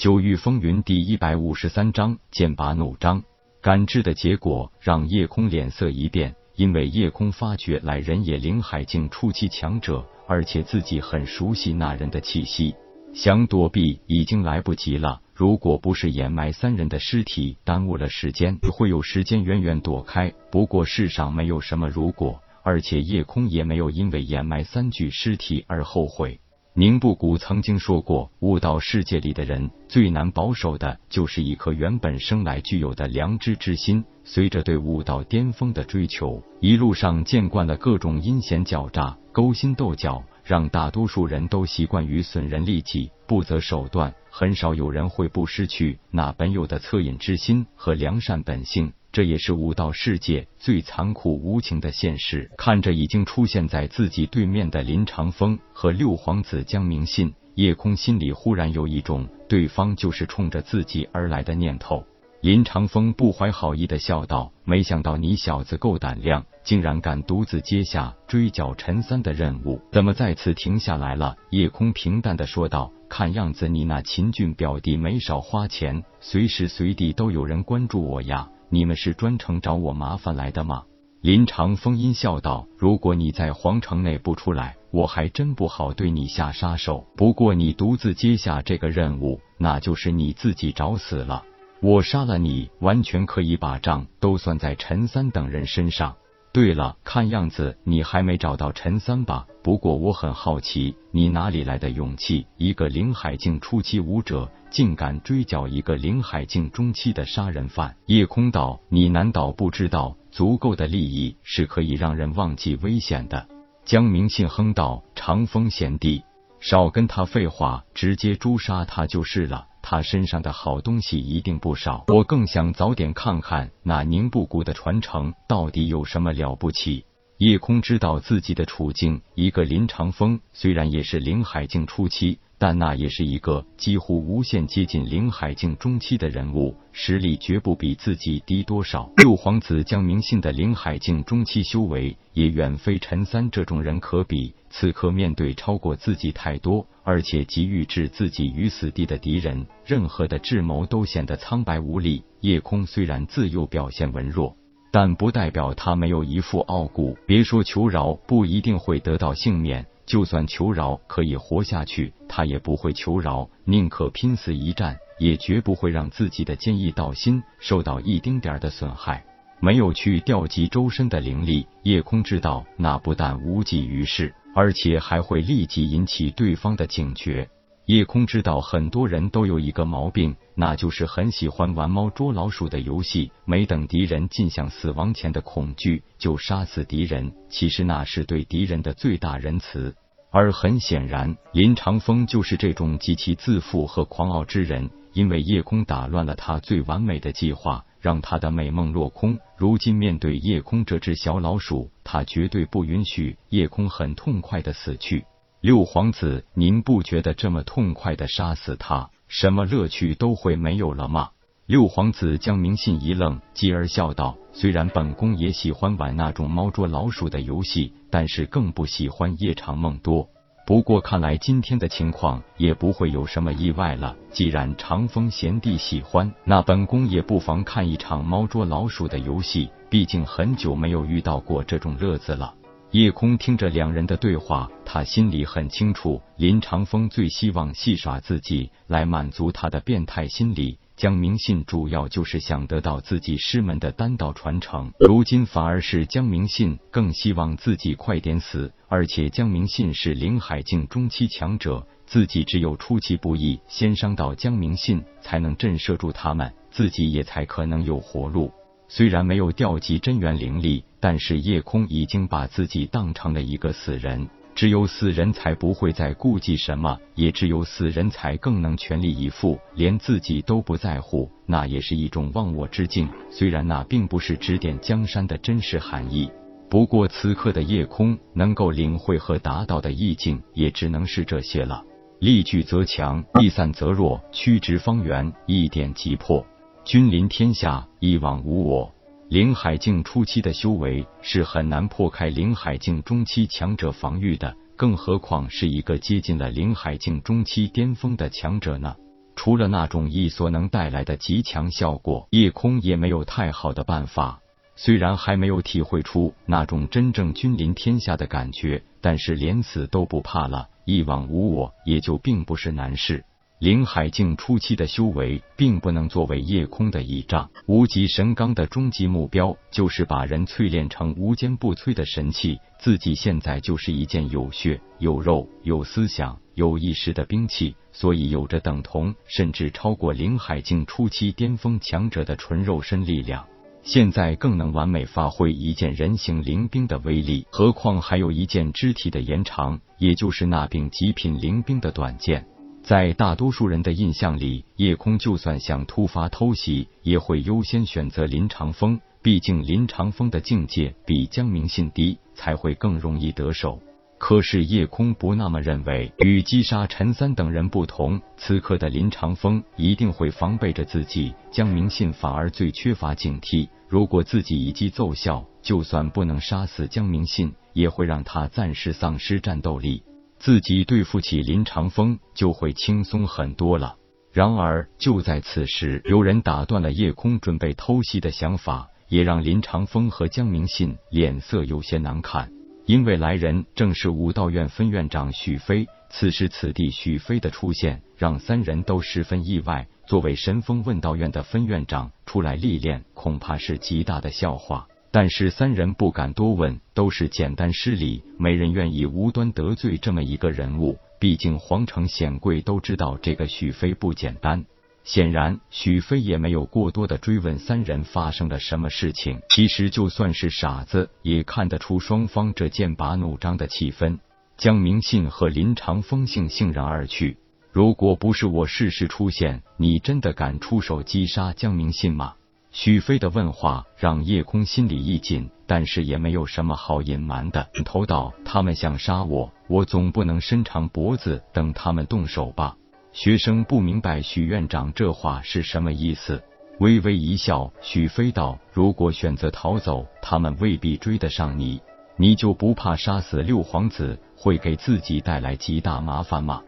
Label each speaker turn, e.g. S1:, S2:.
S1: 九域风云第一百五十三章剑拔弩张。感知的结果让夜空脸色一变，因为夜空发觉来人也灵海境初期强者，而且自己很熟悉那人的气息，想躲避已经来不及了。如果不是掩埋三人的尸体耽误了时间，会有时间远远躲开。不过世上没有什么如果，而且夜空也没有因为掩埋三具尸体而后悔。宁布谷曾经说过，悟道世界里的人最难保守的就是一颗原本生来具有的良知之心。随着对悟道巅峰的追求，一路上见惯了各种阴险狡诈、勾心斗角，让大多数人都习惯于损人利己、不择手段，很少有人会不失去那本有的恻隐之心和良善本性。这也是武道世界最残酷无情的现实。看着已经出现在自己对面的林长风和六皇子江明信，叶空心里忽然有一种对方就是冲着自己而来的念头。林长风不怀好意的笑道：“没想到你小子够胆量，竟然敢独自接下追剿陈三的任务。怎么再次停下来了？”叶空平淡的说道：“看样子你那秦俊表弟没少花钱，随时随地都有人关注我呀。”你们是专程找我麻烦来的吗？林长风阴笑道：“如果你在皇城内不出来，我还真不好对你下杀手。不过你独自接下这个任务，那就是你自己找死了。我杀了你，完全可以把账都算在陈三等人身上。”对了，看样子你还没找到陈三吧？不过我很好奇，你哪里来的勇气？一个灵海境初期武者，竟敢追剿一个灵海境中期的杀人犯？夜空道，你难道不知道，足够的利益是可以让人忘记危险的？江明信哼道：“长风贤弟，少跟他废话，直接诛杀他就是了。”他身上的好东西一定不少，我更想早点看看那宁布谷的传承到底有什么了不起。叶空知道自己的处境，一个林长风虽然也是灵海境初期。但那也是一个几乎无限接近灵海境中期的人物，实力绝不比自己低多少。六皇子江明信的灵海境中期修为也远非陈三这种人可比。此刻面对超过自己太多，而且急于置自己于死地的敌人，任何的智谋都显得苍白无力。夜空虽然自幼表现文弱，但不代表他没有一副傲骨。别说求饶，不一定会得到幸免。就算求饶可以活下去，他也不会求饶，宁可拼死一战，也绝不会让自己的坚毅道心受到一丁点的损害。没有去调集周身的灵力，夜空知道那不但无济于事，而且还会立即引起对方的警觉。夜空知道很多人都有一个毛病，那就是很喜欢玩猫捉老鼠的游戏，没等敌人进向死亡前的恐惧就杀死敌人。其实那是对敌人的最大仁慈。而很显然，林长风就是这种极其自负和狂傲之人。因为夜空打乱了他最完美的计划，让他的美梦落空。如今面对夜空这只小老鼠，他绝对不允许夜空很痛快的死去。六皇子，您不觉得这么痛快的杀死他，什么乐趣都会没有了吗？六皇子将明信一愣，继而笑道：“虽然本宫也喜欢玩那种猫捉老鼠的游戏，但是更不喜欢夜长梦多。不过看来今天的情况也不会有什么意外了。既然长风贤弟喜欢，那本宫也不妨看一场猫捉老鼠的游戏。毕竟很久没有遇到过这种乐子了。”夜空听着两人的对话，他心里很清楚，林长风最希望戏耍自己来满足他的变态心理。江明信主要就是想得到自己师门的丹道传承，如今反而是江明信更希望自己快点死。而且江明信是灵海境中期强者，自己只有出其不意先伤到江明信，才能震慑住他们，自己也才可能有活路。虽然没有调集真元灵力，但是夜空已经把自己当成了一个死人。只有死人才不会再顾忌什么，也只有死人才更能全力以赴，连自己都不在乎，那也是一种忘我之境。虽然那并不是指点江山的真实含义，不过此刻的夜空能够领会和达到的意境，也只能是这些了。力聚则强，力散则弱，曲直方圆，一点即破。君临天下，一往无我。灵海境初期的修为是很难破开灵海境中期强者防御的，更何况是一个接近了灵海境中期巅峰的强者呢？除了那种意所能带来的极强效果，夜空也没有太好的办法。虽然还没有体会出那种真正君临天下的感觉，但是连死都不怕了，一往无我，也就并不是难事。灵海境初期的修为，并不能作为夜空的倚仗。无极神罡的终极目标，就是把人淬炼成无坚不摧的神器。自己现在就是一件有血有肉、有思想、有意识的兵器，所以有着等同甚至超过灵海境初期巅峰强者的纯肉身力量。现在更能完美发挥一件人形灵兵的威力，何况还有一件肢体的延长，也就是那柄极品灵兵的短剑。在大多数人的印象里，叶空就算想突发偷袭，也会优先选择林长风。毕竟林长风的境界比江明信低，才会更容易得手。可是叶空不那么认为，与击杀陈三等人不同，此刻的林长风一定会防备着自己。江明信反而最缺乏警惕，如果自己一击奏效，就算不能杀死江明信，也会让他暂时丧失战斗力。自己对付起林长风就会轻松很多了。然而就在此时，有人打断了叶空准备偷袭的想法，也让林长风和江明信脸色有些难看。因为来人正是武道院分院长许飞。此时此地，许飞的出现让三人都十分意外。作为神风问道院的分院长出来历练，恐怕是极大的笑话。但是三人不敢多问，都是简单施礼，没人愿意无端得罪这么一个人物。毕竟皇城显贵都知道这个许飞不简单。显然，许飞也没有过多的追问三人发生了什么事情。其实就算是傻子，也看得出双方这剑拔弩张的气氛。江明信和林长风悻悻然而去。如果不是我适时出现，你真的敢出手击杀江明信吗？许飞的问话让叶空心里一紧，但是也没有什么好隐瞒的。头道：“他们想杀我，我总不能伸长脖子等他们动手吧？”学生不明白许院长这话是什么意思，微微一笑。许飞道：“如果选择逃走，他们未必追得上你，你就不怕杀死六皇子会给自己带来极大麻烦吗？”